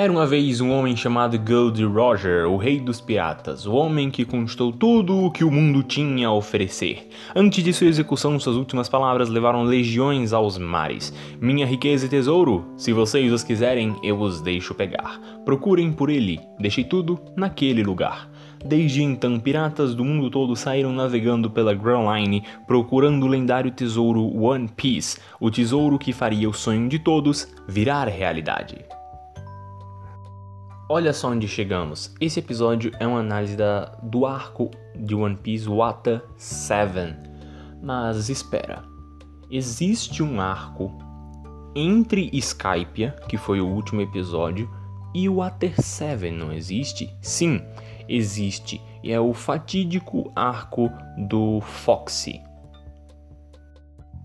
Era uma vez um homem chamado Gold Roger, o rei dos piratas, o homem que conquistou tudo o que o mundo tinha a oferecer. Antes de sua execução, suas últimas palavras levaram legiões aos mares. Minha riqueza e tesouro, se vocês os quiserem, eu os deixo pegar. Procurem por ele, deixei tudo naquele lugar. Desde então, piratas do mundo todo saíram navegando pela Grand Line procurando o lendário tesouro One Piece, o tesouro que faria o sonho de todos virar realidade. Olha só onde chegamos. Esse episódio é uma análise da, do arco de One Piece Water 7. Mas espera. Existe um arco entre Skypia, que foi o último episódio, e o Water 7, não existe? Sim, existe. E é o fatídico arco do Foxy.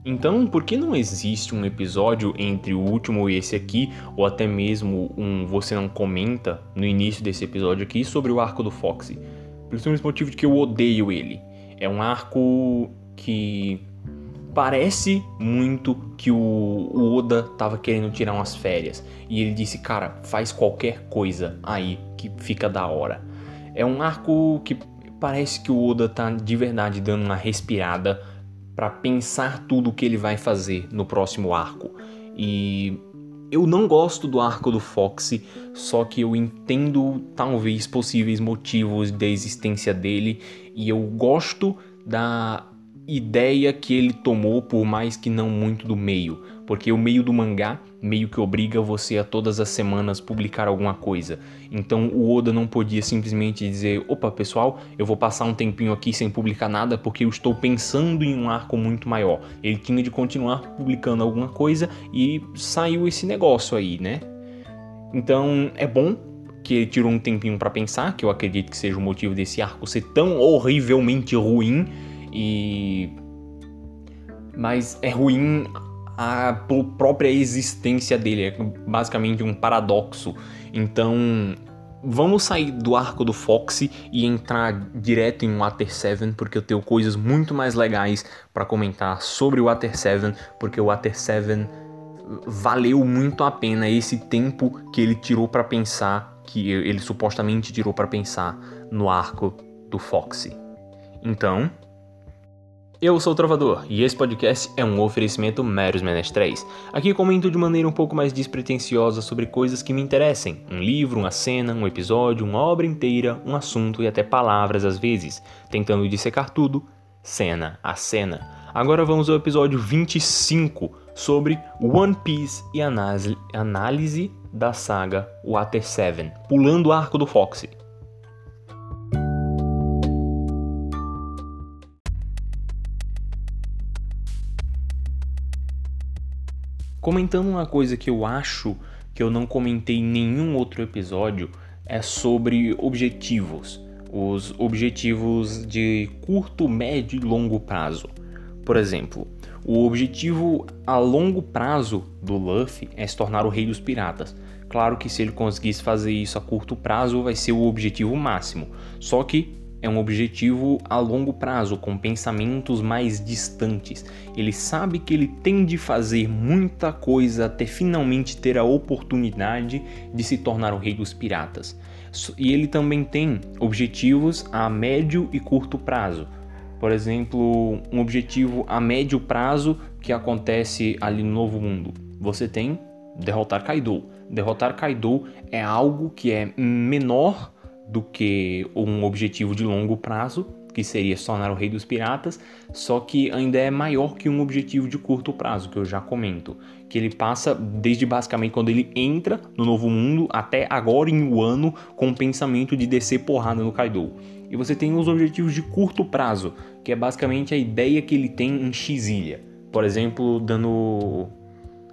Então, por que não existe um episódio entre o último e esse aqui, ou até mesmo um você não comenta no início desse episódio aqui sobre o arco do Foxy? Pelo simples motivo de que eu odeio ele. É um arco que parece muito que o, Oda tava querendo tirar umas férias. E ele disse, cara, faz qualquer coisa aí que fica da hora. É um arco que parece que o Oda tá de verdade dando uma respirada para pensar tudo o que ele vai fazer no próximo arco. E eu não gosto do arco do Foxy, só que eu entendo talvez possíveis motivos da existência dele e eu gosto da ideia que ele tomou, por mais que não muito do meio, porque o meio do mangá meio que obriga você a todas as semanas publicar alguma coisa. Então o Oda não podia simplesmente dizer: opa, pessoal, eu vou passar um tempinho aqui sem publicar nada porque eu estou pensando em um arco muito maior. Ele tinha de continuar publicando alguma coisa e saiu esse negócio aí, né? Então é bom que ele tirou um tempinho para pensar, que eu acredito que seja o motivo desse arco ser tão horrivelmente ruim e mas é ruim a própria existência dele, é basicamente um paradoxo. Então, vamos sair do arco do Foxy e entrar direto em Water 7, porque eu tenho coisas muito mais legais para comentar sobre o Water 7, porque o Water 7 valeu muito a pena esse tempo que ele tirou para pensar, que ele supostamente tirou para pensar no arco do Foxy. Então, eu sou o Trovador e esse podcast é um oferecimento Meros Menestréis. Aqui comento de maneira um pouco mais despretensiosa sobre coisas que me interessem: um livro, uma cena, um episódio, uma obra inteira, um assunto e até palavras às vezes, tentando dissecar tudo, cena a cena. Agora vamos ao episódio 25 sobre One Piece e análise, da saga Water 7, pulando o arco do Foxy. Comentando uma coisa que eu acho que eu não comentei em nenhum outro episódio é sobre objetivos. Os objetivos de curto, médio e longo prazo. Por exemplo, o objetivo a longo prazo do Luffy é se tornar o rei dos piratas. Claro que se ele conseguisse fazer isso a curto prazo vai ser o objetivo máximo. Só que é um objetivo a longo prazo, com pensamentos mais distantes. Ele sabe que ele tem de fazer muita coisa até finalmente ter a oportunidade de se tornar o rei dos piratas. E ele também tem objetivos a médio e curto prazo. Por exemplo, um objetivo a médio prazo que acontece ali no Novo Mundo. Você tem derrotar Kaido. Derrotar Kaido é algo que é menor do que um objetivo de longo prazo, que seria se tornar o rei dos piratas, só que ainda é maior que um objetivo de curto prazo, que eu já comento, que ele passa desde basicamente quando ele entra no novo mundo até agora em um ano com o pensamento de descer porrada no Kaido. E você tem os objetivos de curto prazo, que é basicamente a ideia que ele tem em X-Ilha. Por exemplo, dando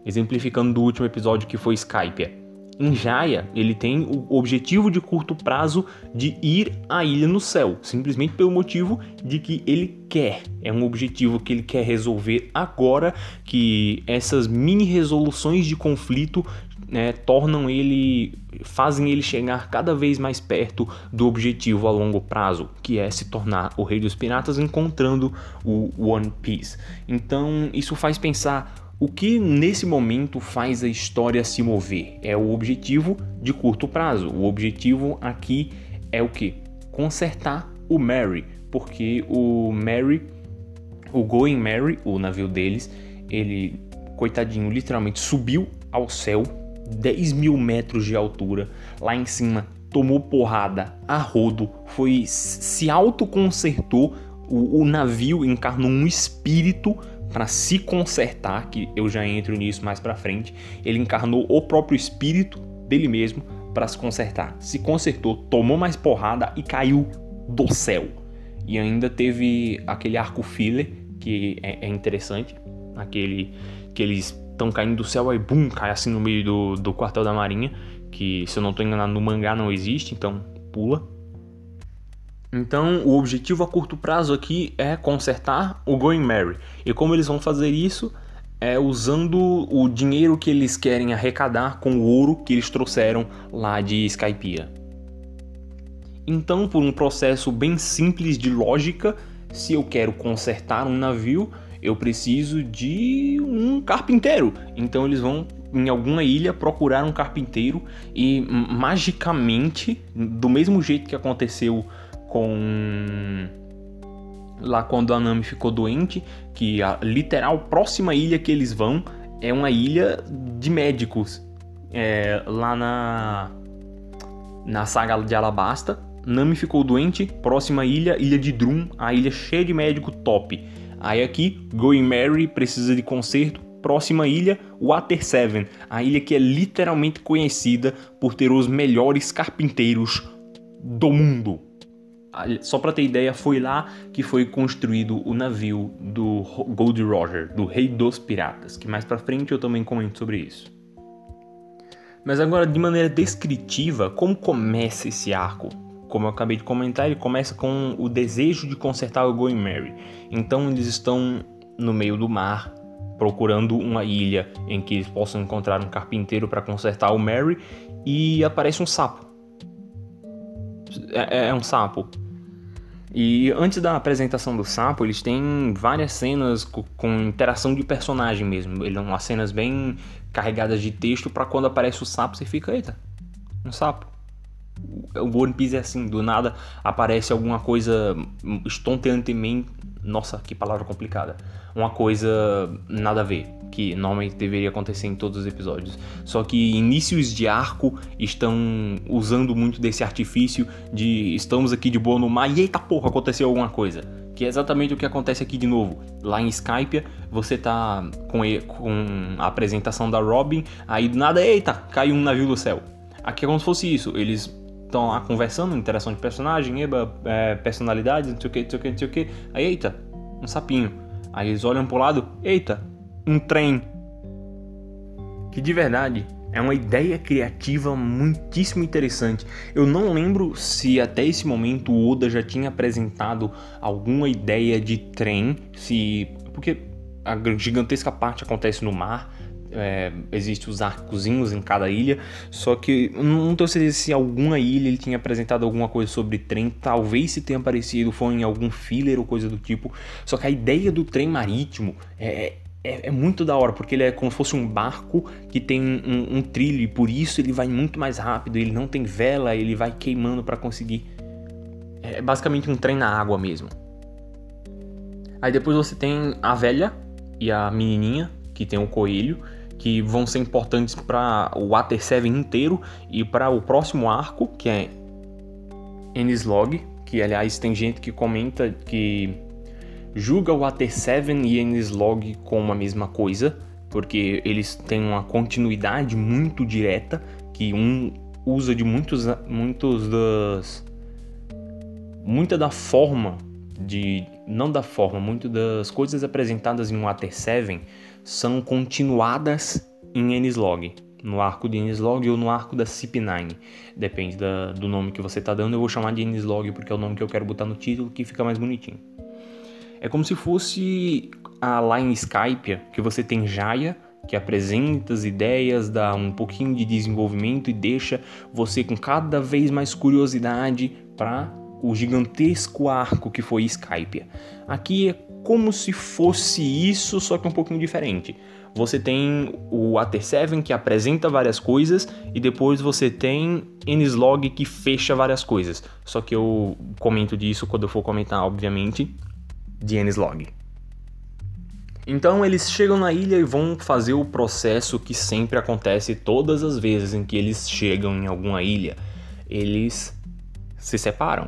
exemplificando do último episódio que foi Skype em Jaya, ele tem o objetivo de curto prazo de ir à ilha no céu, simplesmente pelo motivo de que ele quer. É um objetivo que ele quer resolver agora, que essas mini resoluções de conflito né, tornam ele, fazem ele chegar cada vez mais perto do objetivo a longo prazo, que é se tornar o rei dos piratas encontrando o One Piece. Então isso faz pensar O que nesse momento faz a história se mover é o objetivo de curto prazo. O objetivo aqui é o que? Consertar o Mary, porque o Mary, o Going Mary, o navio deles, ele, coitadinho, literalmente subiu ao céu, 10 mil metros de altura, lá em cima tomou porrada a rodo, foi se autoconsertou, o, o navio encarnou um espírito para se consertar, que eu já entro nisso mais para frente. Ele encarnou o próprio espírito dele mesmo para se consertar. Se consertou, tomou mais porrada e caiu do céu. E ainda teve aquele arco filler que é, é interessante, aquele que eles estão caindo do céu aí bum, cai assim no meio do, do quartel da marinha, que se eu não estou enganado no mangá não existe, então pula. Então, o objetivo a curto prazo aqui é consertar o Going Merry. E como eles vão fazer isso? É usando o dinheiro que eles querem arrecadar com o ouro que eles trouxeram lá de Skypiea. Então, por um processo bem simples de lógica, se eu quero consertar um navio, eu preciso de um carpinteiro. Então eles vão em alguma ilha procurar um carpinteiro e magicamente, do mesmo jeito que aconteceu com lá quando a Nami ficou doente, que a literal próxima ilha que eles vão é uma ilha de médicos. É, lá na na saga de Alabasta, Nami ficou doente, próxima ilha, ilha de Drum, a ilha cheia de médico top. Aí aqui, Going Mary precisa de conserto, próxima ilha, Water Seven, a ilha que é literalmente conhecida por ter os melhores carpinteiros do mundo. Só para ter ideia, foi lá que foi construído o navio do Gold Roger, do Rei dos Piratas, que mais para frente eu também comento sobre isso. Mas agora, de maneira descritiva, como começa esse arco? Como eu acabei de comentar, ele começa com o desejo de consertar o Going Mary. Então eles estão no meio do mar, procurando uma ilha em que eles possam encontrar um carpinteiro para consertar o Mary e aparece um sapo. É, é, um sapo. E antes da apresentação do sapo, eles têm várias cenas com, com interação de personagem mesmo. Ele umas cenas bem carregadas de texto para quando aparece o sapo você fica, eita, um sapo. O One Piece é assim, do nada aparece alguma coisa estonteantemente. Nossa, que palavra complicada. Uma coisa nada a ver que normalmente deveria acontecer em todos os episódios. Só que inícios de arco estão usando muito desse artifício de estamos aqui de boa no mar e eita porra, aconteceu alguma coisa. Que é exatamente o que acontece aqui de novo. Lá em Skype, você tá com, com a apresentação da Robin, aí do nada, eita, caiu um navio do céu. Aqui é como se fosse isso. Eles estão lá conversando, interação de personagem, eba, é, personalidades, não sei o que, não sei o que, não sei o que. Aí, eita, um sapinho. Aí eles olham pro lado, eita, um trem. Que de verdade é uma ideia criativa muitíssimo interessante. Eu não lembro se até esse momento o Oda já tinha apresentado alguma ideia de trem, se porque a gigantesca parte acontece no mar. É, Existem os arcozinhos em cada ilha, só que não tenho certeza se alguma ilha ele tinha apresentado alguma coisa sobre trem, talvez se tenha aparecido, foi em algum filler ou coisa do tipo. Só que a ideia do trem marítimo é, é, é, muito da hora, porque ele é como se fosse um barco que tem um, um, trilho e por isso ele vai muito mais rápido. Ele não tem vela, ele vai queimando para conseguir. É basicamente um trem na água mesmo. Aí depois você tem a velha e a menininha, que tem o coelho, que vão ser importantes para o Water 7 inteiro e para o próximo arco, que é Enislog, que aliás tem gente que comenta que julga o AT7 e Enislog como a mesma coisa, porque eles têm uma continuidade muito direta, que um usa de muitos, muitos das... muita da forma de... não da forma, muito das coisas apresentadas em um AT7 são continuadas em Enislog no arco de Enislog ou no arco da CP9. Depende da, do nome que você está dando. Eu vou chamar de Enislog porque é o nome que eu quero botar no título que fica mais bonitinho. É como se fosse a lá em Skype, que você tem Jaya, que apresenta as ideias, dá um pouquinho de desenvolvimento e deixa você com cada vez mais curiosidade para o gigantesco arco que foi Skype. Aqui é como se fosse isso, só que um pouquinho diferente. Você tem o Ater7 que apresenta várias coisas e depois você tem Nslog que fecha várias coisas. Só que eu comento disso quando eu for comentar, obviamente, de Nslog. Então eles chegam na ilha e vão fazer o processo que sempre acontece todas as vezes em que eles chegam em alguma ilha. Eles se separam.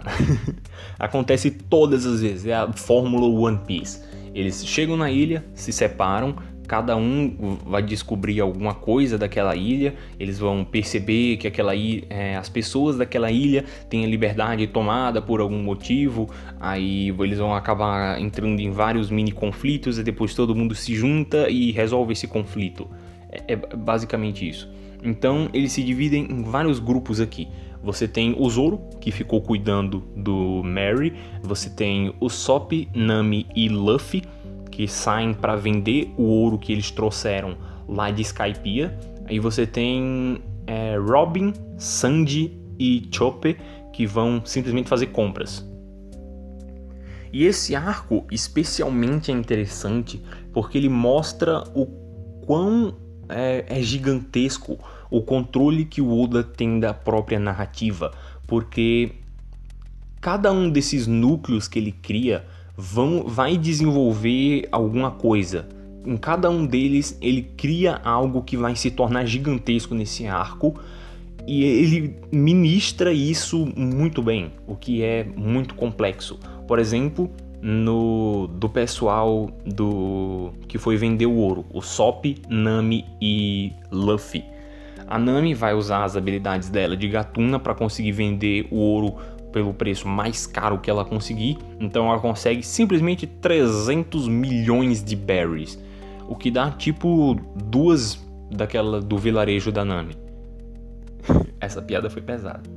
acontece todas as vezes, é a fórmula One Piece. Eles chegam na ilha, se separam, cada um vai descobrir alguma coisa daquela ilha, eles vão perceber que aquela ilha, é, as pessoas daquela ilha têm a liberdade tomada por algum motivo, aí eles vão acabar entrando em vários mini conflitos e depois todo mundo se junta e resolve esse conflito. É, é basicamente isso. Então eles se dividem em vários grupos aqui. Você tem o Zoro, que ficou cuidando do Mary, você tem o Sop, Nami e Luffy, que saem para vender o ouro que eles trouxeram lá de Skypiea. Aí você tem é, Robin, Sandy e Chopper que vão simplesmente fazer compras. E esse arco especialmente é interessante porque ele mostra o quão é, é gigantesco o controle que o Oda tem da própria narrativa, porque cada um desses núcleos que ele cria vão, vai desenvolver alguma coisa. Em cada um deles, ele cria algo que vai se tornar gigantesco nesse arco e ele ministra isso muito bem, o que é muito complexo. Por exemplo, no do pessoal do que foi vender o ouro, o Sop, Nami e Luffy. A Nami vai usar as habilidades dela de gatuna para conseguir vender o ouro pelo preço mais caro que ela conseguir, então ela consegue simplesmente 300 milhões de berries, o que dá tipo duas daquela do vilarejo da Nami. Essa piada foi pesada,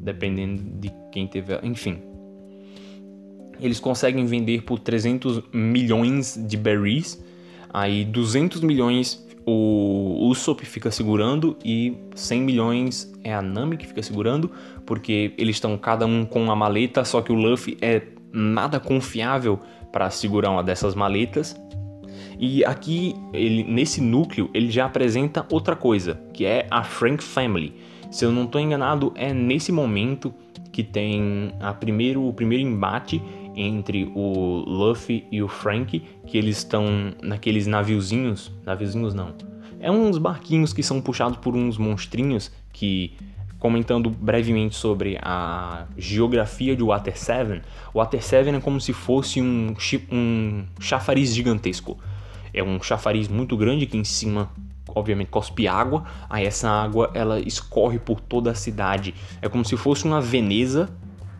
dependendo de quem teve, enfim. Eles conseguem vender por 300 milhões de berries, aí 200 milhões o Usopp fica segurando e 100 milhões é a Nami que fica segurando, porque eles estão cada um com uma maleta, só que o Luffy é nada confiável para segurar uma dessas maletas. E aqui, ele, nesse núcleo, ele já apresenta outra coisa, que é a Frank Family. Se eu não estou enganado, é nesse momento que tem a primeiro, o primeiro embate entre o Luffy e o Frank, que eles estão naqueles naviozinhos, naviozinhos não, é uns barquinhos que são puxados por uns monstrinhos que comentando brevemente sobre a geografia de Water 7, o Water 7 é como se fosse um, um chafariz gigantesco. É um chafariz muito grande que em cima obviamente cospe água, aí essa água ela escorre por toda a cidade. É como se fosse uma Veneza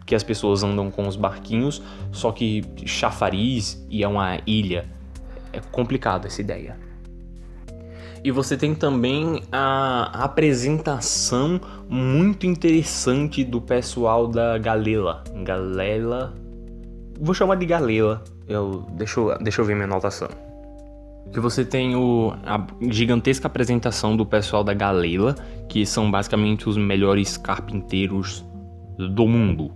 que as pessoas andam com os barquinhos, só que chafariz e é uma ilha. É complicado essa ideia. E você tem também a apresentação muito interessante do pessoal da Galela. Galela. Vou chamar de Galela. Eu, deixa, eu, deixa eu ver minha anotação. Que você tem o, a gigantesca apresentação do pessoal da Galela, que são basicamente os melhores carpinteiros do mundo.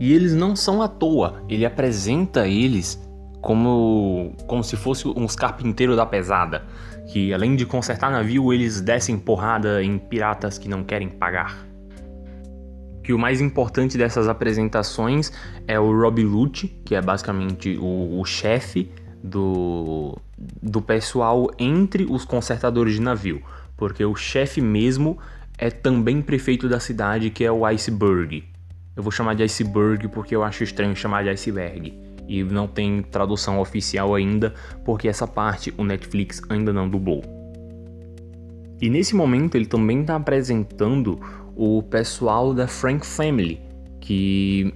E eles não são à toa, ele apresenta eles como, como se fossem uns carpinteiros da pesada, que além de consertar navio, eles descem porrada em piratas que não querem pagar. Que o mais importante dessas apresentações é o Rob Lute, que é basicamente o, o chefe do, do pessoal entre os consertadores de navio, porque o chefe mesmo é também prefeito da cidade, que é o Iceberg. Eu vou chamar de iceberg porque eu acho estranho chamar de iceberg. E não tem tradução oficial ainda, porque essa parte o Netflix ainda não dublou. E nesse momento ele também está apresentando o pessoal da Frank Family, que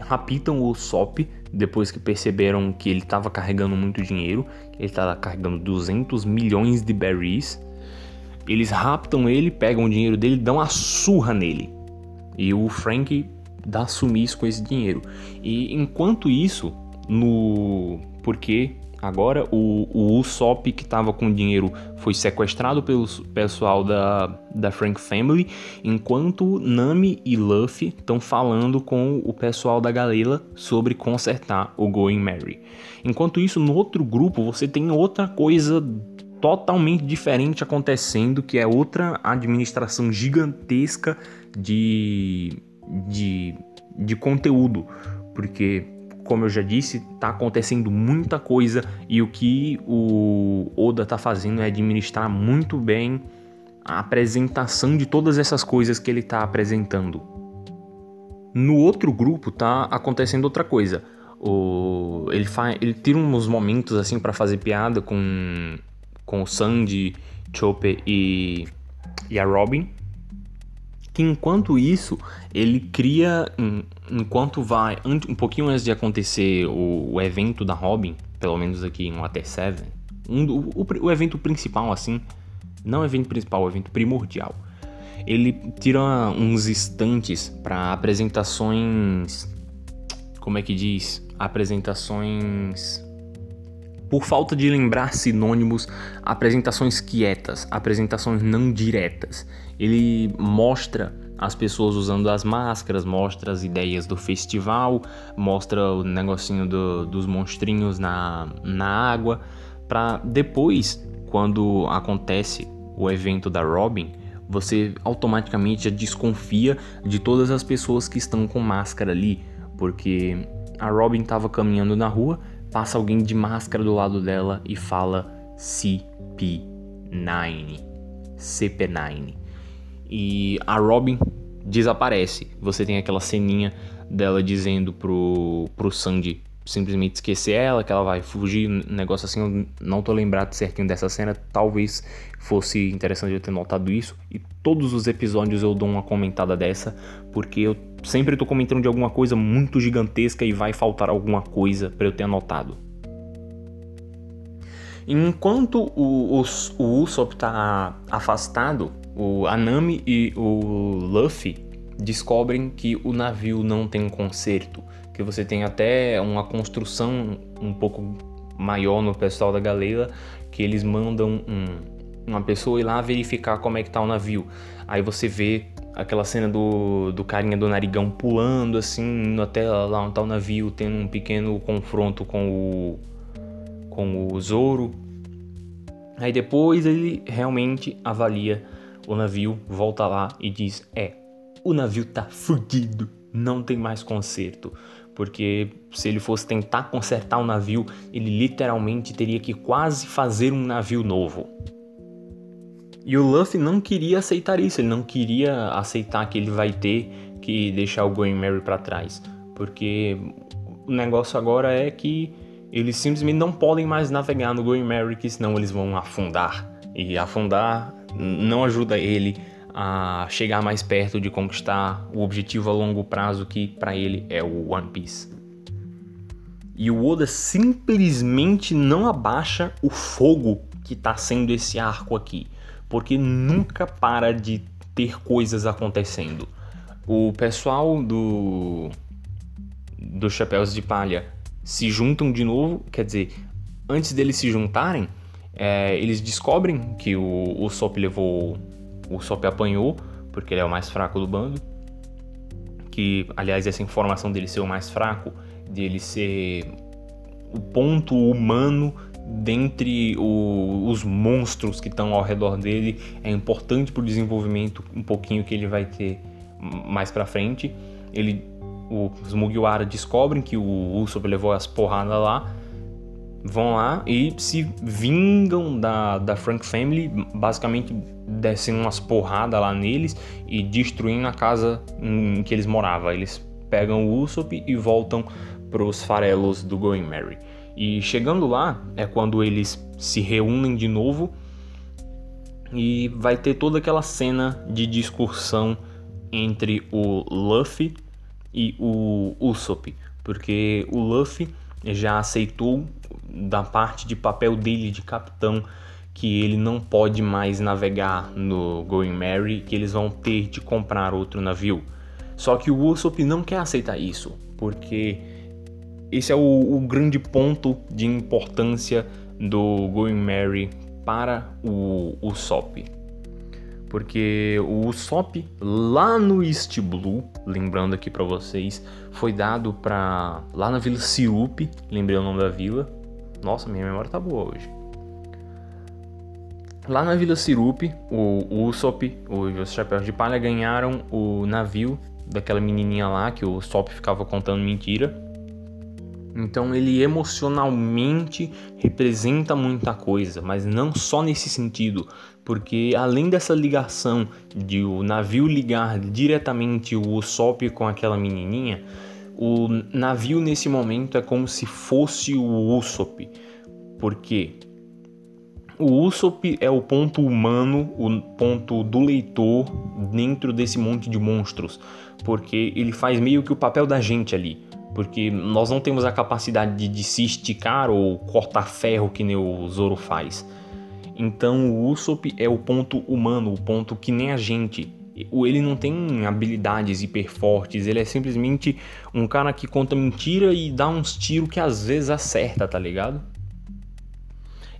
raptam o Sop depois que perceberam que ele estava carregando muito dinheiro, ele estava carregando 200 milhões de berries. Eles raptam ele, pegam o dinheiro dele, dão a surra nele. E o Frank dá sumiço com esse dinheiro. E enquanto isso, no porque Agora o, o Usopp que estava com dinheiro foi sequestrado pelo pessoal da, da Frank Family, enquanto Nami e Luffy estão falando com o pessoal da galera sobre consertar o Going Merry. Enquanto isso, no outro grupo você tem outra coisa totalmente diferente acontecendo, que é outra administração gigantesca de, de, de conteúdo, porque como eu já disse, está acontecendo muita coisa e o que o Oda está fazendo é administrar muito bem a apresentação de todas essas coisas que ele está apresentando. No outro grupo tá acontecendo outra coisa. O, ele, faz, ele tira uns momentos assim para fazer piada com, com o Sandy, Chopper e, e a Robin que enquanto isso ele cria enquanto vai um pouquinho antes de acontecer o, o evento da Robin pelo menos aqui em Water 7 um, o, o, evento principal assim não o evento principal o evento primordial. Ele tira uns instantes para apresentações como é que diz? Apresentações por falta de lembrar sinônimos, apresentações quietas, apresentações não diretas. Ele mostra as pessoas usando as máscaras, mostra as ideias do festival, mostra o negocinho do, dos monstrinhos na, na água, para depois, quando acontece o evento da Robin, você automaticamente já desconfia de todas as pessoas que estão com máscara ali, porque a Robin estava caminhando na rua passa alguém de máscara do lado dela e fala CP9. CP9. E a Robin desaparece. Você tem aquela ceninha dela dizendo pro, pro Sandy simplesmente esquecer ela, que ela vai fugir, um negócio assim, eu não tô lembrado certinho dessa cena, talvez fosse interessante eu ter notado isso, e todos os episódios eu dou uma comentada dessa, porque eu sempre tô comentando de alguma coisa muito gigantesca e vai faltar alguma coisa para eu ter anotado. Enquanto o, o, o Usopp tá afastado, o Anami e o Luffy descobrem que o navio não tem conserto que você tem até uma construção um pouco maior no pessoal da galera, que eles mandam um, uma pessoa ir lá verificar como é que tá o navio. Aí você vê aquela cena do, do carinha do narigão pulando assim, indo até lá onde tá o navio, tendo um pequeno confronto com o com o Zoro. Aí depois ele realmente avalia o navio, volta lá e diz: "É, o navio tá fudido, não tem mais conserto porque se ele fosse tentar consertar um navio, ele literalmente teria que quase fazer um navio novo. E o Luffy não queria aceitar isso, ele não queria aceitar que ele vai ter que deixar o Going Merry para trás, porque o negócio agora é que eles simplesmente não podem mais navegar no Going Merry, que senão eles vão afundar. E afundar não ajuda ele a chegar mais perto de conquistar o objetivo a longo prazo que para ele é o One Piece. E o Oda simplesmente não abaixa o fogo que está sendo esse arco aqui, porque nunca para de ter coisas acontecendo. O pessoal do dos chapéus de palha se juntam de novo, quer dizer, antes deles se juntarem, é, eles descobrem que o, o Sop levou o Sop apanhou, porque ele é o mais fraco do bando. Que, aliás, essa informação dele ser o mais fraco, dele ser o ponto humano dentre o, os monstros que estão ao redor dele, é importante para o desenvolvimento um pouquinho que ele vai ter mais para frente. Ele, os Mugiwara descobrem que o Usopp levou as porradas lá vão lá e se vingam da, da Frank Family, basicamente descem umas porradas lá neles e destruindo a casa em que eles moravam. Eles pegam o Usopp e voltam para os farelos do Going Mary. E chegando lá é quando eles se reúnem de novo e vai ter toda aquela cena de discussão entre o Luffy e o Usopp, porque o Luffy já aceitou da parte de papel dele de capitão que ele não pode mais navegar no Going Mary, que eles vão ter de comprar outro navio. Só que o Usopp não quer aceitar isso, porque esse é o, o grande ponto de importância do Going Mary para o Usopp. Porque o Usopp lá no East Blue, lembrando aqui para vocês, foi dado para lá na Vila Sirup, lembrei o nome da vila. Nossa, minha memória tá boa hoje. Lá na Vila Sirup, o Usopp, os Chapéus de Palha ganharam o navio daquela menininha lá que o Usopp ficava contando mentira. Então ele emocionalmente representa muita coisa, mas não só nesse sentido, porque além dessa ligação de o navio ligar diretamente o Usopp com aquela menininha, o navio nesse momento é como se fosse o Usopp, porque o Usopp é o ponto humano, o ponto do leitor dentro desse monte de monstros, porque ele faz meio que o papel da gente ali porque nós não temos a capacidade de, de, se esticar ou cortar ferro que nem o Zoro faz. Então o Usopp é o ponto humano, o ponto que nem a gente. Ele não tem habilidades hiper fortes, ele é simplesmente um cara que conta mentira e dá uns tiros que às vezes acerta, tá ligado?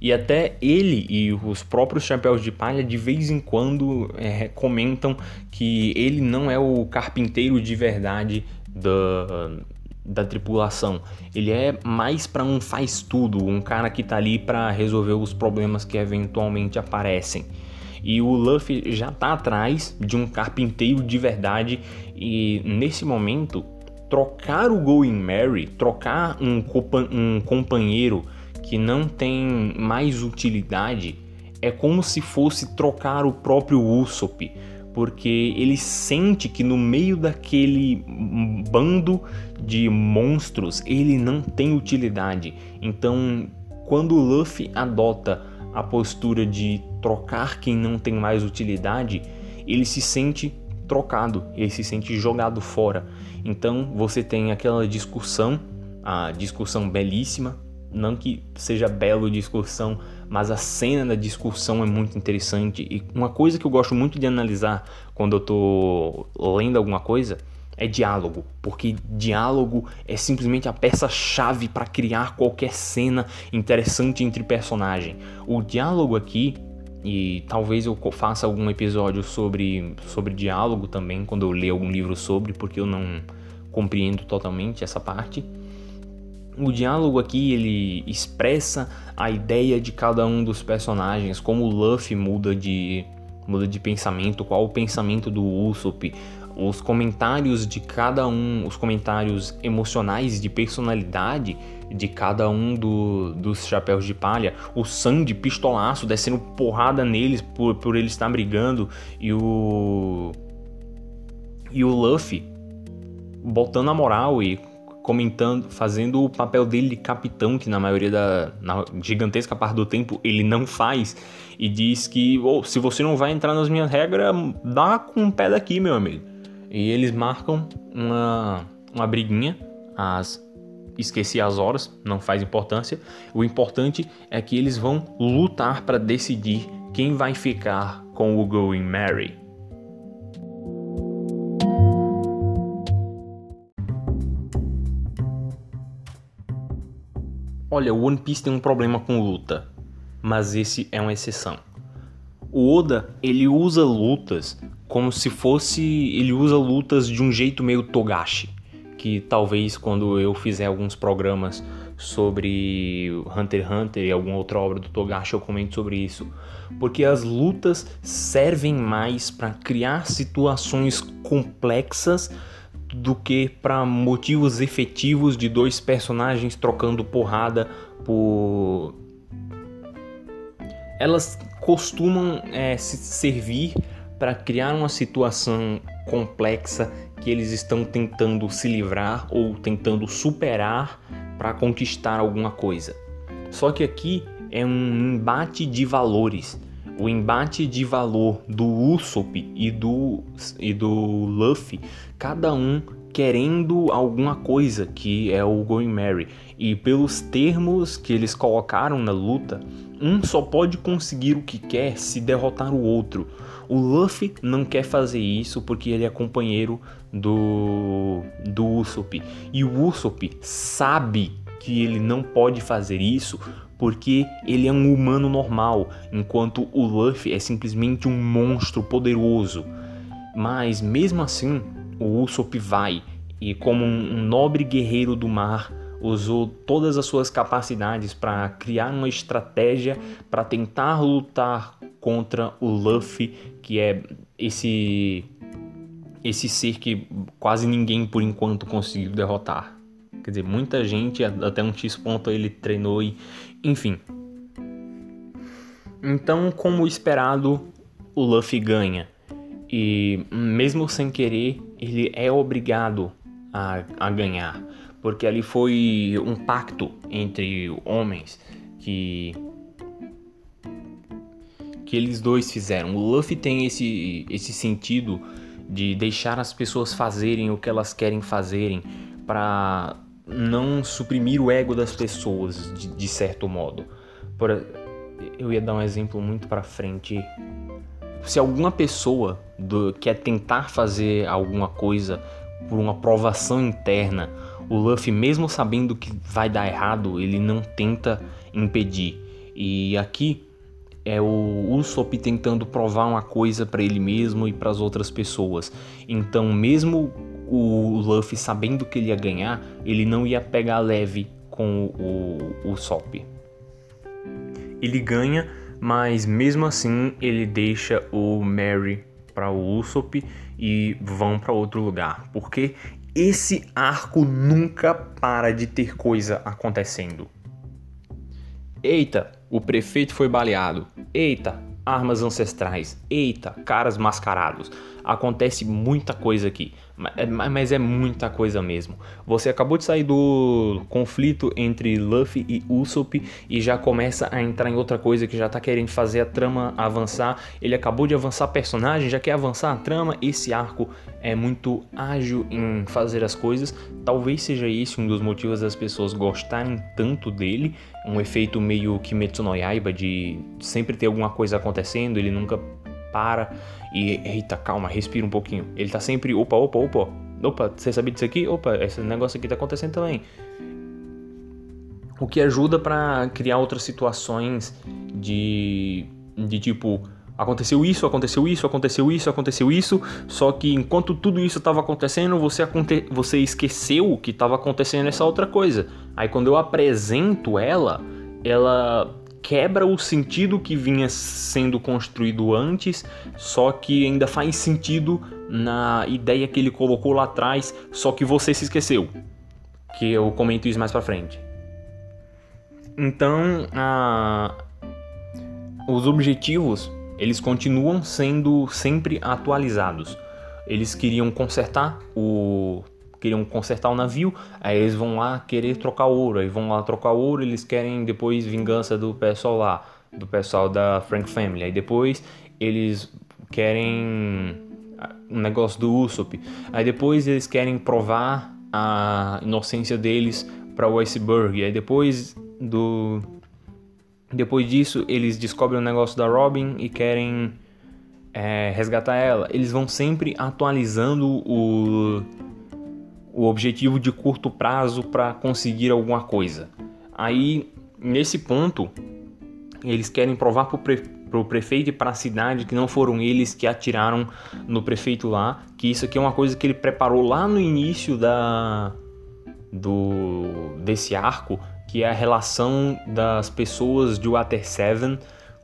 E até ele e os próprios Chapéus de Palha de vez em quando é, comentam que ele não é o carpinteiro de verdade da, da tripulação. Ele é mais para um faz tudo, um cara que tá ali para resolver os problemas que eventualmente aparecem. E o Luffy já tá atrás de um carpinteiro de verdade e nesse momento trocar o Going Mary, trocar um, um companheiro que não tem mais utilidade é como se fosse trocar o próprio Usopp porque ele sente que no meio daquele bando de monstros ele não tem utilidade. Então, quando o Luffy adota a postura de trocar quem não tem mais utilidade, ele se sente trocado, ele se sente jogado fora. Então, você tem aquela discussão, a discussão belíssima, não que seja belo discussão mas a cena da discussão é muito interessante. E uma coisa que eu gosto muito de analisar quando eu tô lendo alguma coisa é diálogo, porque diálogo é simplesmente a peça-chave para criar qualquer cena interessante entre personagem. O diálogo aqui e talvez eu faça algum episódio sobre, sobre diálogo também, quando eu ler algum livro sobre, porque eu não compreendo totalmente essa parte. O diálogo aqui ele expressa a ideia de cada um dos personagens, como o Luffy muda de muda de pensamento, qual o pensamento do Usopp, os comentários de cada um, os comentários emocionais de personalidade de cada um do, dos chapéus de palha, o Sandy pistolaço descendo porrada neles por, por eles estar brigando e o e o Luffy botando a moral e comentando, fazendo o papel dele de capitão, que na maioria da na gigantesca parte do tempo ele não faz, e diz que oh, se você não vai entrar nas minhas regras, dá com o pé daqui, meu amigo. E eles marcam uma, uma briguinha, as esqueci as horas, não faz importância. O importante é que eles vão lutar para decidir quem vai ficar com o Going Mary. Olha, o One Piece tem um problema com luta, mas esse é uma exceção. O Oda, ele usa lutas como se fosse, ele usa lutas de um jeito meio Togashi, que talvez quando eu fizer alguns programas sobre Hunter x Hunter e alguma outra obra do Togashi eu comente sobre isso, porque as lutas servem mais para criar situações complexas do que para motivos efetivos de dois personagens trocando porrada por. Elas costumam é, se servir para criar uma situação complexa que eles estão tentando se livrar ou tentando superar para conquistar alguma coisa. Só que aqui é um embate de valores. O embate de valor do Usopp e do, e do Luffy cada um querendo alguma coisa que é o Going Mary. E pelos termos que eles colocaram na luta, um só pode conseguir o que quer se derrotar o outro. O Luffy não quer fazer isso porque ele é companheiro do, do Usopp. E o Usopp sabe que ele não pode fazer isso porque ele é um humano normal, enquanto o Luffy é simplesmente um monstro poderoso. Mas mesmo assim, o Usopp vai e como um nobre guerreiro do mar, usou todas as suas capacidades para criar uma estratégia para tentar lutar contra o Luffy, que é esse esse ser que quase ninguém por enquanto conseguiu derrotar. Quer dizer, muita gente até um X ponto ele treinou e enfim. Então, como esperado, o Luffy ganha. E mesmo sem querer, ele é obrigado a, a ganhar. Porque ali foi um pacto entre homens que que eles dois fizeram. O Luffy tem esse, esse sentido de deixar as pessoas fazerem o que elas querem fazerem para não suprimir o ego das pessoas de, de certo modo. Por, eu ia dar um exemplo muito para frente. Se alguma pessoa do, quer tentar fazer alguma coisa por uma aprovação interna, o Luffy, mesmo sabendo que vai dar errado, ele não tenta impedir. E aqui é o Usopp tentando provar uma coisa para ele mesmo e para as outras pessoas. Então, mesmo o Luffy sabendo que ele ia ganhar, ele não ia pegar leve com o, Usopp. Ele ganha, mas mesmo assim ele deixa o Mary para o Usopp e vão para outro lugar, porque esse arco nunca para de ter coisa acontecendo. Eita, o prefeito foi baleado. Eita, armas ancestrais. Eita, caras mascarados. Acontece muita coisa aqui. É, mas é muita coisa mesmo. Você acabou de sair do conflito entre Luffy e Usopp e já começa a entrar em outra coisa que já tá querendo fazer a trama avançar. Ele acabou de avançar personagem, já quer avançar a trama. Esse arco é muito ágil em fazer as coisas. Talvez seja esse um dos motivos das pessoas gostarem tanto dele. Um efeito meio Kimetsu no Yaiba de sempre ter alguma coisa acontecendo, ele nunca para e, eita, calma, respira um pouquinho. Ele tá sempre, opa, opa, opa, opa, você sabia disso aqui? Opa, esse negócio aqui tá acontecendo também. O que ajuda para criar outras situações de, de tipo, aconteceu isso, aconteceu isso, aconteceu isso, aconteceu isso, só que enquanto tudo isso estava acontecendo, você, aconte você esqueceu que estava acontecendo essa outra coisa. Aí quando eu apresento ela, ela quebra o sentido que vinha sendo construído antes, só que ainda faz sentido na ideia que ele colocou lá atrás, só que você se esqueceu. Que eu comento isso mais pra frente. Então, a... os objetivos, eles continuam sendo sempre atualizados. Eles queriam consertar o queriam consertar o navio, aí eles vão lá querer trocar ouro, aí vão lá trocar ouro, eles querem depois vingança do pessoal lá, do pessoal da Frank Family, aí depois eles querem um negócio do Usopp, aí depois eles querem provar a inocência deles para o iceberg, aí depois do depois disso eles descobrem o negócio da Robin e querem é, resgatar ela. Eles vão sempre atualizando o o objetivo de curto prazo para conseguir alguma coisa. Aí, nesse ponto, eles querem provar para o pre prefeito e para a cidade que não foram eles que atiraram no prefeito lá, que isso aqui é uma coisa que ele preparou lá no início da do desse arco, que é a relação das pessoas de Water Seven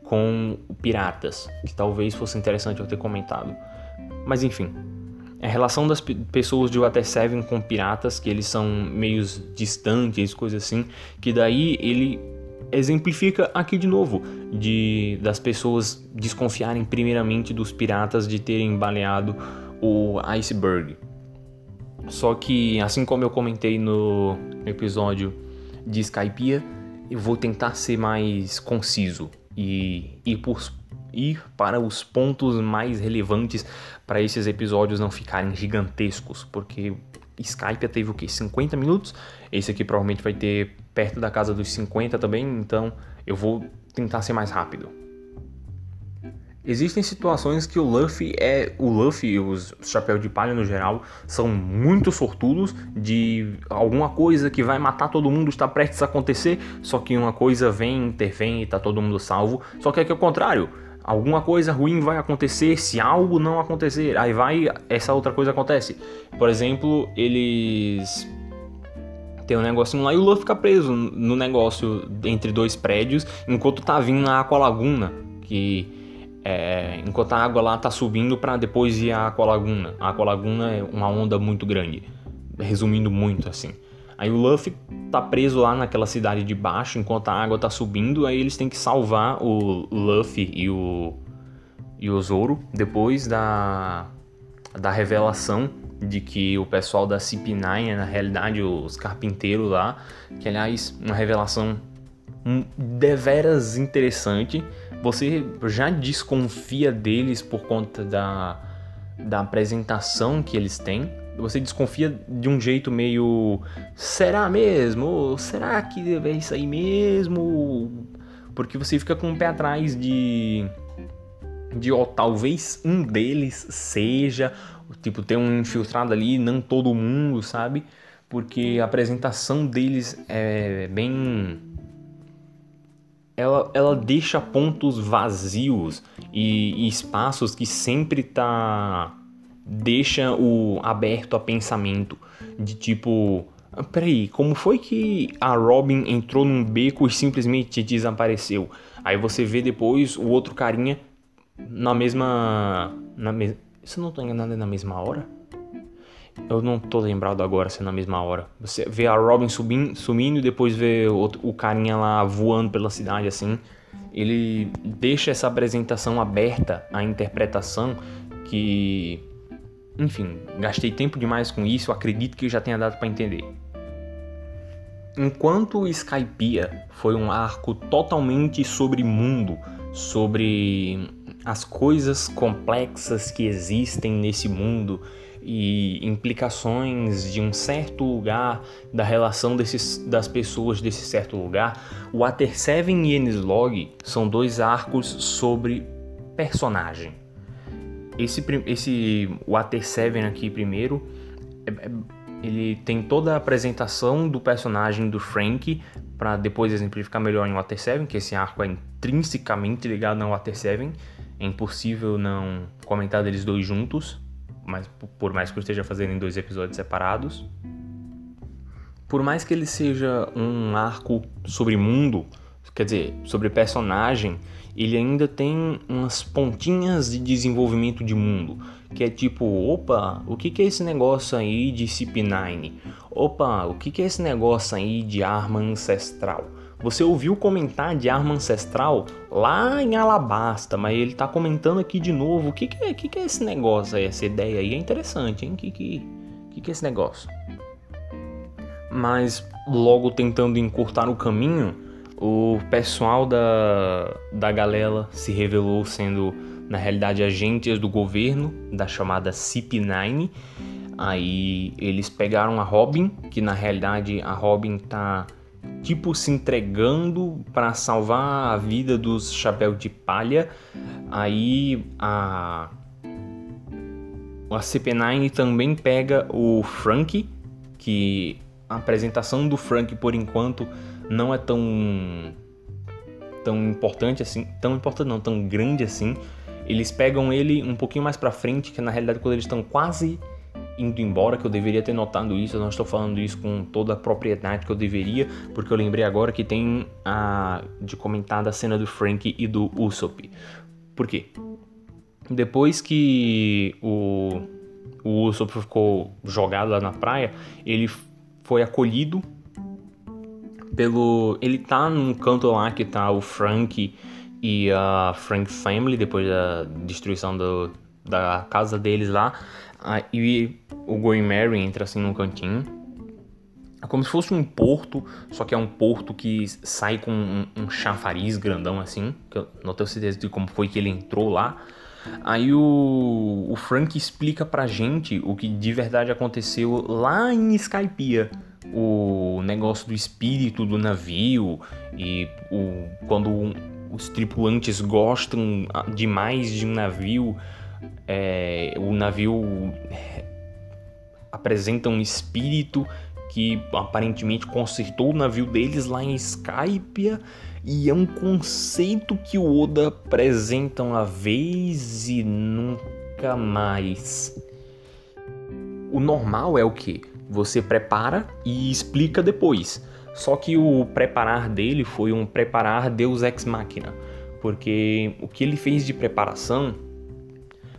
com piratas, que talvez fosse interessante eu ter comentado. Mas enfim, a relação das pessoas de Water Seven com piratas, que eles são meios distantes, coisas assim, que daí ele exemplifica aqui de novo de das pessoas desconfiarem primeiramente dos piratas de terem baleado o iceberg. Só que assim como eu comentei no episódio de Skypiea, eu vou tentar ser mais conciso e ir por ir para os pontos mais relevantes para esses episódios não ficarem gigantescos, porque Skype teve o que 50 minutos Esse aqui provavelmente vai ter perto da casa dos 50 também, então eu vou tentar ser mais rápido. Existem situações que o Luffy é. O Luffy e os Chapéu de Palha no geral são muito sortudos de alguma coisa que vai matar todo mundo está prestes a acontecer, só que uma coisa vem, intervém e tá todo mundo salvo. Só que é que é o contrário. Alguma coisa ruim vai acontecer se algo não acontecer. Aí vai, essa outra coisa acontece. Por exemplo, eles tem um negocinho lá e o Luffy fica preso no negócio entre dois prédios enquanto tá vindo a Aqualaguna, que é, enquanto a água lá tá subindo para depois ir à Aqualaguna. A Aqualaguna é uma onda muito grande, resumindo muito assim. Aí o Luffy tá preso lá naquela cidade de baixo enquanto a água tá subindo, aí eles têm que salvar o Luffy e o e o Zoro depois da da revelação de que o pessoal da CP9 é na realidade os carpinteiros lá, que aliás uma revelação deveras interessante você já desconfia deles por conta da, da apresentação que eles têm. Você desconfia de um jeito meio. Será mesmo? Será que é isso aí mesmo? Porque você fica com o pé atrás de. De, ó, talvez um deles seja. Tipo, ter um infiltrado ali, não todo mundo, sabe? Porque a apresentação deles é bem ela, ela deixa pontos vazios e, e espaços que sempre tá deixa o aberto a pensamento de tipo ah, Peraí, como foi que a Robin entrou num beco e simplesmente desapareceu? Aí você vê depois o outro carinha na mesma. Na me... Se eu não tô enganado, é na mesma hora? Eu não tô lembrado agora se é na mesma hora. Você vê a Robin subindo, sumindo e depois vê o, o carinha lá voando pela cidade assim. Ele deixa essa apresentação aberta à interpretação que. Enfim, gastei tempo demais com isso, acredito que já tenha dado para entender. Enquanto Skypiea foi um arco totalmente sobre mundo, sobre as coisas complexas que existem nesse mundo e implicações de um certo lugar, da relação desses, das pessoas desse certo lugar, o Water 7 e Ennis Log são dois arcos sobre personagem. Esse, esse Water 7 aqui primeiro, é, é, ele tem toda a apresentação do personagem do Frank para depois exemplificar melhor em Water 7, que esse arco é intrinsecamente ligado ao Water 7. É impossível não comentar deles dois juntos mas por mais que eu esteja fazendo em dois episódios separados. Por mais que ele seja um arco sobre mundo, quer dizer, sobre personagem, ele ainda tem umas pontinhas de desenvolvimento de mundo, que é tipo, opa, o que, que é esse negócio aí de CP9? Opa, o que, que é esse negócio aí de arma ancestral? Você ouviu comentar de arma ancestral lá em Alabasta, mas ele tá comentando aqui de novo. O que, que, é, que, que é esse negócio aí? Essa ideia aí é interessante, hein? O que, que, que, que é esse negócio? Mas logo tentando encurtar o caminho, o pessoal da, da galera se revelou sendo, na realidade, agentes do governo, da chamada CP9. Aí eles pegaram a Robin, que na realidade a Robin tá tipo se entregando para salvar a vida dos chapéus de palha. Aí a a CP9 também pega o Frank, que a apresentação do Frank por enquanto não é tão tão importante assim, tão importante não, tão grande assim. Eles pegam ele um pouquinho mais para frente, que na realidade quando eles estão quase indo embora, que eu deveria ter notado isso, eu não estou falando isso com toda a propriedade que eu deveria, porque eu lembrei agora que tem a de comentar da cena do Frank e do Usopp. Por quê? Depois que o, o Usopp ficou jogado lá na praia, ele foi acolhido pelo. Ele tá num canto lá que tá o Frank e a Frank Family, depois da destruição do, da casa deles lá. Aí o Going Mary entra assim num cantinho. É como se fosse um porto, só que é um porto que sai com um, um chafariz grandão assim. Que eu não tenho certeza de como foi que ele entrou lá. Aí o, o Frank explica pra gente o que de verdade aconteceu lá em Skypiea o negócio do espírito do navio e o, quando os tripulantes gostam demais de um navio, é, o navio apresenta um espírito que aparentemente consertou o navio deles lá em Skypia e é um conceito que o Oda apresenta uma vez e nunca mais. O normal é o que? Você prepara e explica depois. Só que o preparar dele foi um preparar Deus ex machina, porque o que ele fez de preparação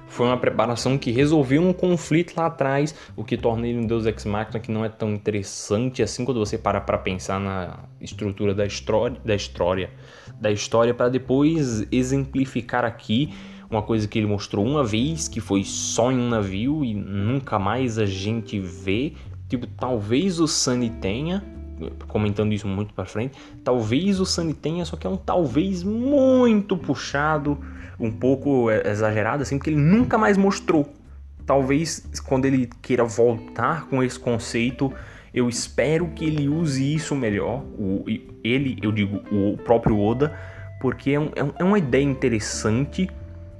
foi uma preparação que resolveu um conflito lá atrás, o que torna ele um Deus Ex Machina que não é tão interessante assim quando você para para pensar na estrutura da história, da história, da história para depois exemplificar aqui uma coisa que ele mostrou uma vez, que foi só em um navio e nunca mais a gente vê. Tipo, talvez o Sunny tenha, comentando isso muito para frente, talvez o Sunny tenha, só que é um talvez muito puxado um pouco exagerado, assim, porque ele nunca mais mostrou. Talvez quando ele queira voltar com esse conceito, eu espero que ele use isso melhor. O, ele, eu digo, o próprio Oda, porque é, um, é, é uma ideia interessante,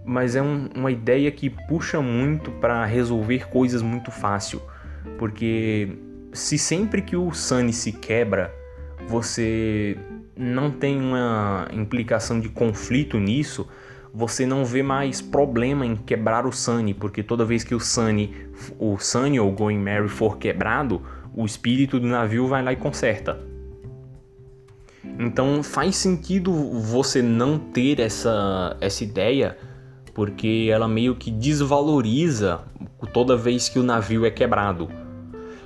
mas é um, uma ideia que puxa muito para resolver coisas muito fácil. Porque se sempre que o Sunny se quebra, você não tem uma implicação de conflito nisso, você não vê mais problema em quebrar o Sunny, porque toda vez que o Sunny, o Sunny ou Going Mary for quebrado, o espírito do navio vai lá e conserta. Então faz sentido você não ter essa, essa ideia, porque ela meio que desvaloriza toda vez que o navio é quebrado.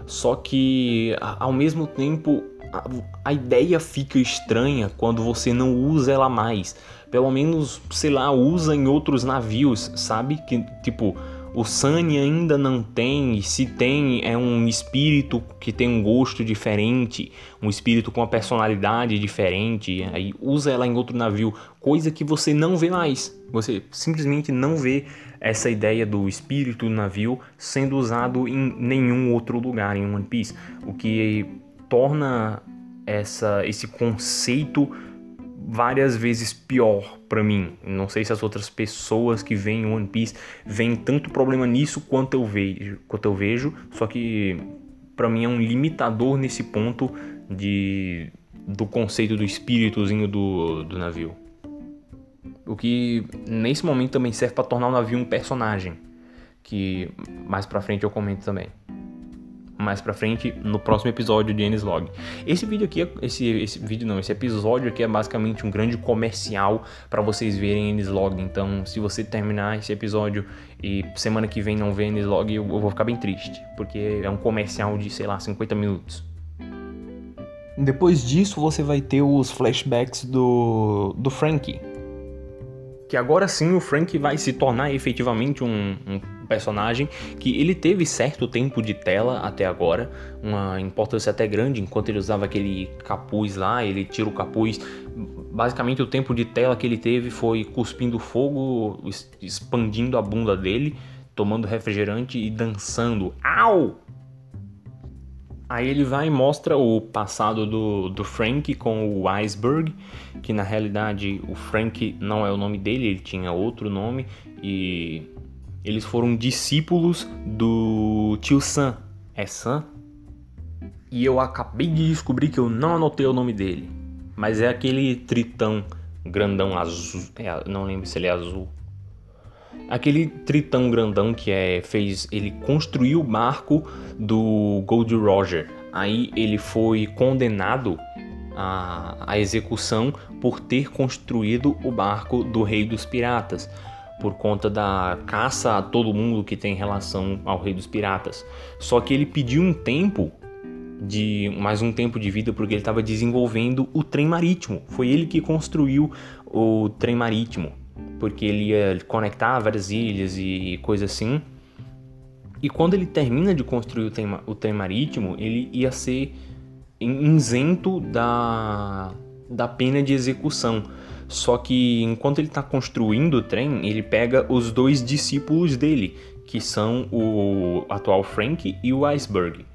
Só que ao mesmo tempo a, a ideia fica estranha quando você não usa ela mais pelo menos, sei lá, usa em outros navios, sabe? Que tipo, o Sunny ainda não tem, e se tem, é um espírito que tem um gosto diferente, um espírito com uma personalidade diferente, aí usa ela em outro navio, coisa que você não vê mais. Você simplesmente não vê essa ideia do espírito do navio sendo usado em nenhum outro lugar em One Piece, o que torna essa, esse conceito várias vezes pior para mim. Não sei se as outras pessoas que veem One Piece veem tanto problema nisso quanto eu vejo, quanto eu vejo, só que para mim é um limitador nesse ponto de do conceito do espíritozinho do, do navio. O que nesse momento também serve para tornar o navio um personagem, que mais para frente eu comento também mais pra frente no próximo episódio de Ennis Log. Esse vídeo aqui, esse, esse vídeo não, esse episódio aqui é basicamente um grande comercial para vocês verem Ennis Log. Então, se você terminar esse episódio e semana que vem não ver Ennis Log, eu, eu vou ficar bem triste, porque é um comercial de, sei lá, 50 minutos. Depois disso, você vai ter os flashbacks do, do Frankie. Que agora sim o Frank vai se tornar efetivamente um, um personagem que ele teve certo tempo de tela até agora, uma importância até grande, enquanto ele usava aquele capuz lá, ele tira o capuz. Basicamente o tempo de tela que ele teve foi cuspindo fogo, expandindo a bunda dele, tomando refrigerante e dançando. Au! Aí ele vai e mostra o passado do, do Frank com o Iceberg, que na realidade o Frank não é o nome dele, ele tinha outro nome e eles foram discípulos do tio Sam. É Sam? E eu acabei de descobrir que eu não anotei o nome dele. Mas é aquele tritão grandão azul. É, não lembro se ele é azul. Aquele tritão grandão que é fez ele construiu o barco do Gold Roger. Aí ele foi condenado à, à execução por ter construído o barco do Rei dos Piratas por conta da caça a todo mundo que tem relação ao Rei dos Piratas. Só que ele pediu um tempo de mais um tempo de vida porque ele estava desenvolvendo o trem marítimo. Foi ele que construiu o trem marítimo, porque ele ia conectar várias ilhas e coisa assim. E quando ele termina de construir o trem, o trem marítimo, ele ia ser isento da, da pena de execução. Só que enquanto ele está construindo o trem, ele pega os dois discípulos dele, que são o atual Frank e o Iceberg.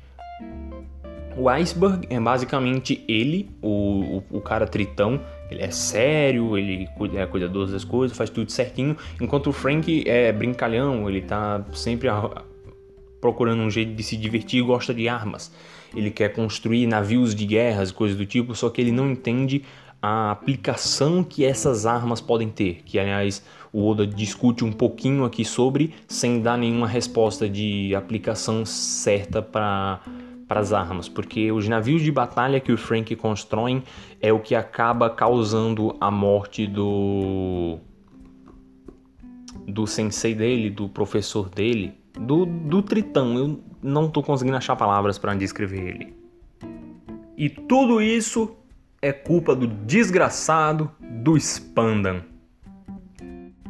O Iceberg é basicamente ele, o, o, o cara tritão, ele é sério, ele é cuidadoso das coisas, faz tudo certinho, enquanto o Frank é brincalhão, ele tá sempre procurando um jeito de se divertir e gosta de armas. Ele quer construir navios de guerras, coisas do tipo, só que ele não entende a aplicação que essas armas podem ter, que aliás o Oda discute um pouquinho aqui sobre, sem dar nenhuma resposta de aplicação certa para para as armas, porque os navios de batalha que o Frank constrói é o que acaba causando a morte do do sensei dele, do professor dele, do, do Tritão. Eu não tô conseguindo achar palavras para descrever ele. E tudo isso é culpa do desgraçado do Spandan.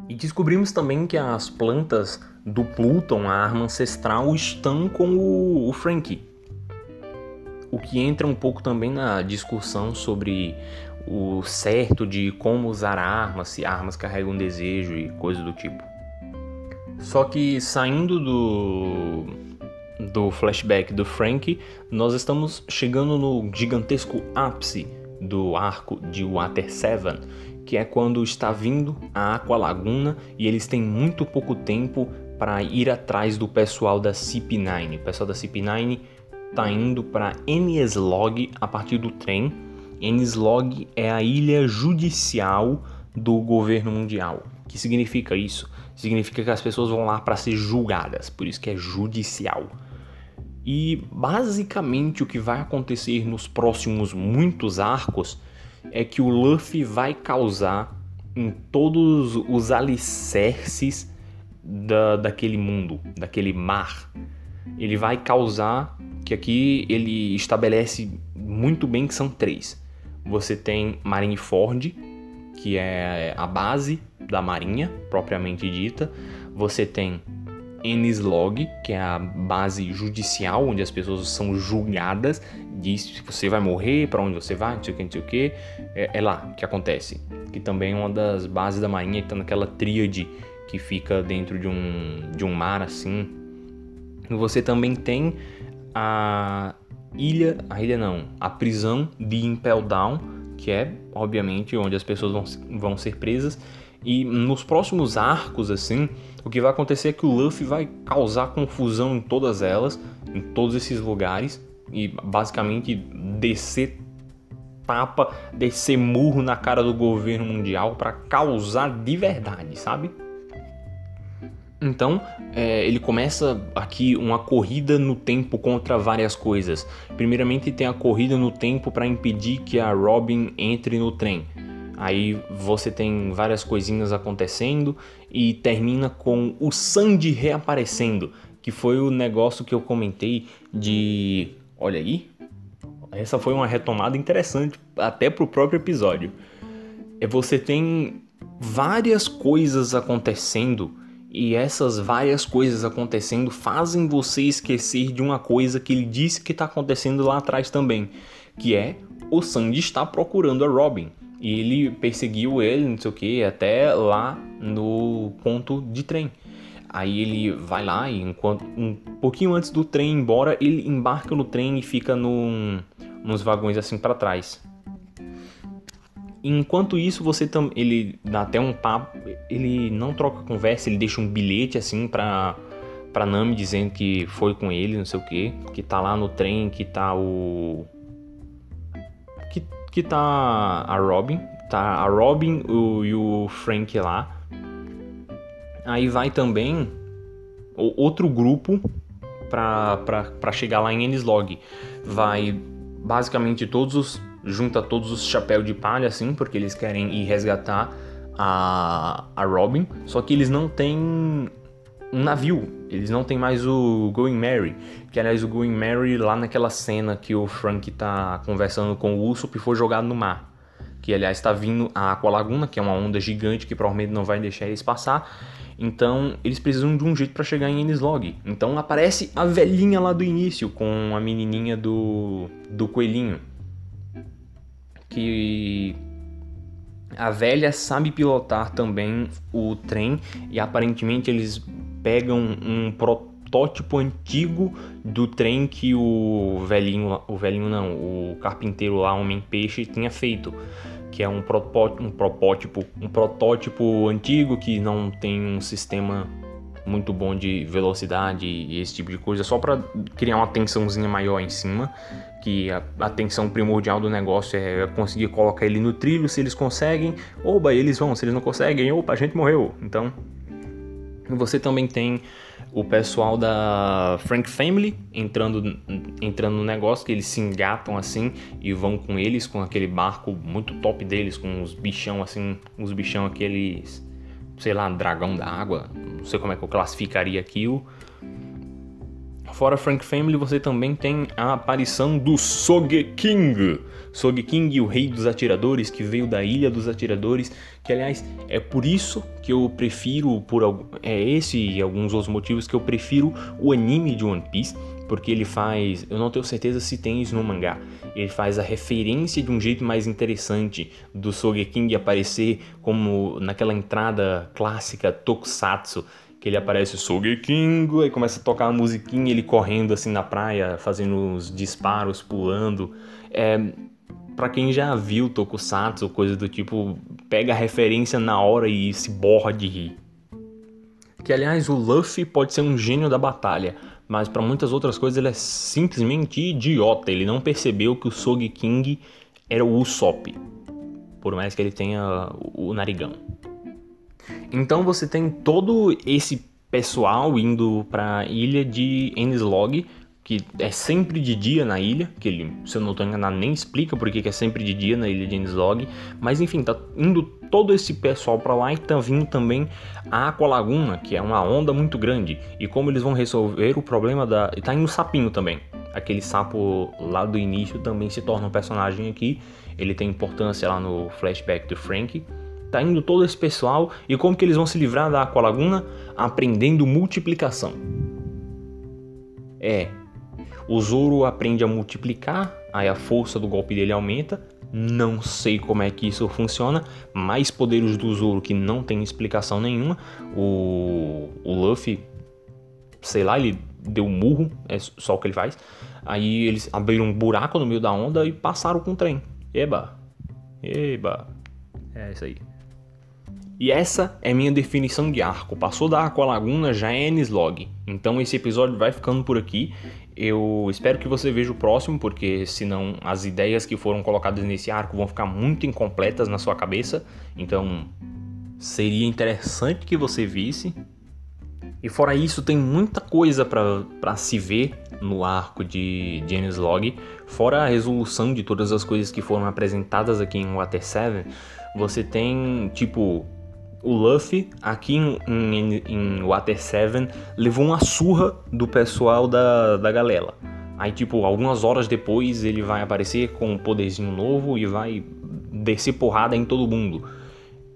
E descobrimos também que as plantas do Pluton, a arma ancestral, estão com o, o Frank. O que entra um pouco também na discussão sobre o certo de como usar armas, se armas carregam desejo e coisas do tipo. Só que saindo do do flashback do Frank, nós estamos chegando no gigantesco ápice do arco de Water Seven, que é quando está vindo a Aqua Laguna e eles têm muito pouco tempo para ir atrás do pessoal da CP9. O pessoal da CP9 está indo para Enislog a partir do trem. Enislog é a ilha judicial do governo mundial. O que significa isso? Significa que as pessoas vão lá para ser julgadas, por isso que é judicial. E basicamente o que vai acontecer nos próximos muitos arcos é que o Luffy vai causar em todos os alicerces da, daquele mundo, daquele mar. Ele vai causar que aqui ele estabelece muito bem que são três. Você tem Marineford, que é a base da marinha propriamente dita. Você tem Enislog, que é a base judicial onde as pessoas são julgadas, diz se você vai morrer, para onde você vai, não sei o que, não sei o que. É, é, lá que acontece. Que também é uma das bases da marinha que tá naquela tríade que fica dentro de um, de um mar assim. Você também tem a ilha, a ilha não, a prisão de Impel Down, que é obviamente onde as pessoas vão, vão ser presas. E nos próximos arcos, assim, o que vai acontecer é que o Luffy vai causar confusão em todas elas, em todos esses lugares, e basicamente descer tapa, descer murro na cara do governo mundial para causar de verdade, sabe? Então, é, ele começa aqui uma corrida no tempo contra várias coisas. Primeiramente, tem a corrida no tempo para impedir que a Robin entre no trem. Aí você tem várias coisinhas acontecendo e termina com o Sandy reaparecendo, que foi o negócio que eu comentei de, olha aí, essa foi uma retomada interessante até pro próprio episódio. É você tem várias coisas acontecendo e essas várias coisas acontecendo fazem você esquecer de uma coisa que ele disse que está acontecendo lá atrás também, que é o Sandy está procurando a Robin. E ele perseguiu ele, não sei o que, até lá no ponto de trem. Aí ele vai lá e enquanto um pouquinho antes do trem ir embora, ele embarca no trem e fica num, nos vagões assim para trás. Enquanto isso, você também ele dá até um papo, ele não troca conversa, ele deixa um bilhete assim para para Nami dizendo que foi com ele, não sei o que, que tá lá no trem, que tá o que tá a Robin, tá a Robin o, e o Frank lá. Aí vai também outro grupo para chegar lá em Enislog. Vai basicamente todos os junta todos os chapéus de palha assim, porque eles querem ir resgatar a, a Robin, só que eles não têm um navio. Eles não têm mais o Going Mary. Que aliás, o Going Mary, lá naquela cena que o Frank tá conversando com o Usopp, foi jogado no mar. Que aliás está vindo a Aqua Laguna, que é uma onda gigante que provavelmente não vai deixar eles passar. Então eles precisam de um jeito para chegar em Enislog. Então aparece a velhinha lá do início com a menininha do, do coelhinho. Que a velha sabe pilotar também o trem e aparentemente eles pegam um protótipo antigo do trem que o velhinho, o velhinho não, o carpinteiro lá, Homem Peixe, tinha feito. Que é um protótipo, um protótipo, um protótipo antigo que não tem um sistema muito bom de velocidade e esse tipo de coisa, só para criar uma tensãozinha maior em cima, que a, a tensão primordial do negócio é conseguir colocar ele no trilho, se eles conseguem, oba, eles vão, se eles não conseguem, opa, a gente morreu. Então, você também tem o pessoal da Frank Family entrando, entrando no negócio, que eles se engatam assim e vão com eles, com aquele barco muito top deles, com os bichão assim, os bichão aqueles, sei lá, dragão da água, não sei como é que eu classificaria aquilo. Fora Frank Family, você também tem a aparição do Sogeking. Sogeking, o rei dos atiradores, que veio da Ilha dos Atiradores, que aliás é por isso que eu prefiro, por é esse e alguns outros motivos que eu prefiro o anime de One Piece, porque ele faz, eu não tenho certeza se tem isso no mangá, ele faz a referência de um jeito mais interessante do Sogeking aparecer como naquela entrada clássica tokusatsu que ele aparece o Sogeking, e começa a tocar a musiquinha, ele correndo assim na praia, fazendo os disparos, pulando. É, para quem já viu Tokusatsu, coisa do tipo, pega a referência na hora e se borra de rir. Que aliás, o Luffy pode ser um gênio da batalha, mas para muitas outras coisas ele é simplesmente idiota. Ele não percebeu que o Sogeking era o Usopp, por mais que ele tenha o narigão. Então você tem todo esse pessoal indo para a ilha de Enislog, que é sempre de dia na ilha, que ele, se eu não estou enganado, nem explica porque que é sempre de dia na ilha de Enislog, mas enfim, tá indo todo esse pessoal para lá e tá vindo também a Aqualaguna, que é uma onda muito grande, e como eles vão resolver o problema da... e tá indo o sapinho também, aquele sapo lá do início também se torna um personagem aqui, ele tem importância lá no flashback do Frank, Tá indo todo esse pessoal e como que eles vão se livrar da Aqualaguna? Aprendendo multiplicação. É, o Zoro aprende a multiplicar, aí a força do golpe dele aumenta. Não sei como é que isso funciona. Mais poderes do Zoro que não tem explicação nenhuma. O, o Luffy, sei lá, ele deu um murro, é só o que ele faz. Aí eles abriram um buraco no meio da onda e passaram com o trem. Eba! Eba! É isso aí. E essa é minha definição de arco. Passou da Aqualaguna já é Enislog. Então esse episódio vai ficando por aqui. Eu espero que você veja o próximo, porque senão as ideias que foram colocadas nesse arco vão ficar muito incompletas na sua cabeça. Então seria interessante que você visse. E fora isso, tem muita coisa para se ver no arco de, de Enislog. Fora a resolução de todas as coisas que foram apresentadas aqui em Water 7, você tem tipo o Luffy, aqui em, em, em Water 7, levou uma surra do pessoal da, da galera. Aí, tipo, algumas horas depois ele vai aparecer com um poderzinho novo e vai descer porrada em todo mundo.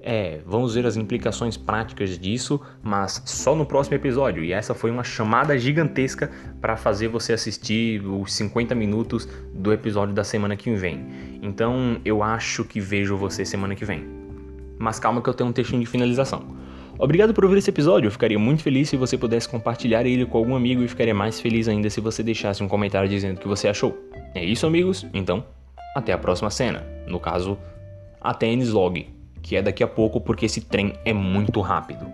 É, vamos ver as implicações práticas disso, mas só no próximo episódio. E essa foi uma chamada gigantesca para fazer você assistir os 50 minutos do episódio da semana que vem. Então eu acho que vejo você semana que vem mas calma que eu tenho um textinho de finalização. Obrigado por ouvir esse episódio, eu ficaria muito feliz se você pudesse compartilhar ele com algum amigo e ficaria mais feliz ainda se você deixasse um comentário dizendo o que você achou. É isso, amigos? Então, até a próxima cena. No caso, até Enislog, que é daqui a pouco porque esse trem é muito rápido.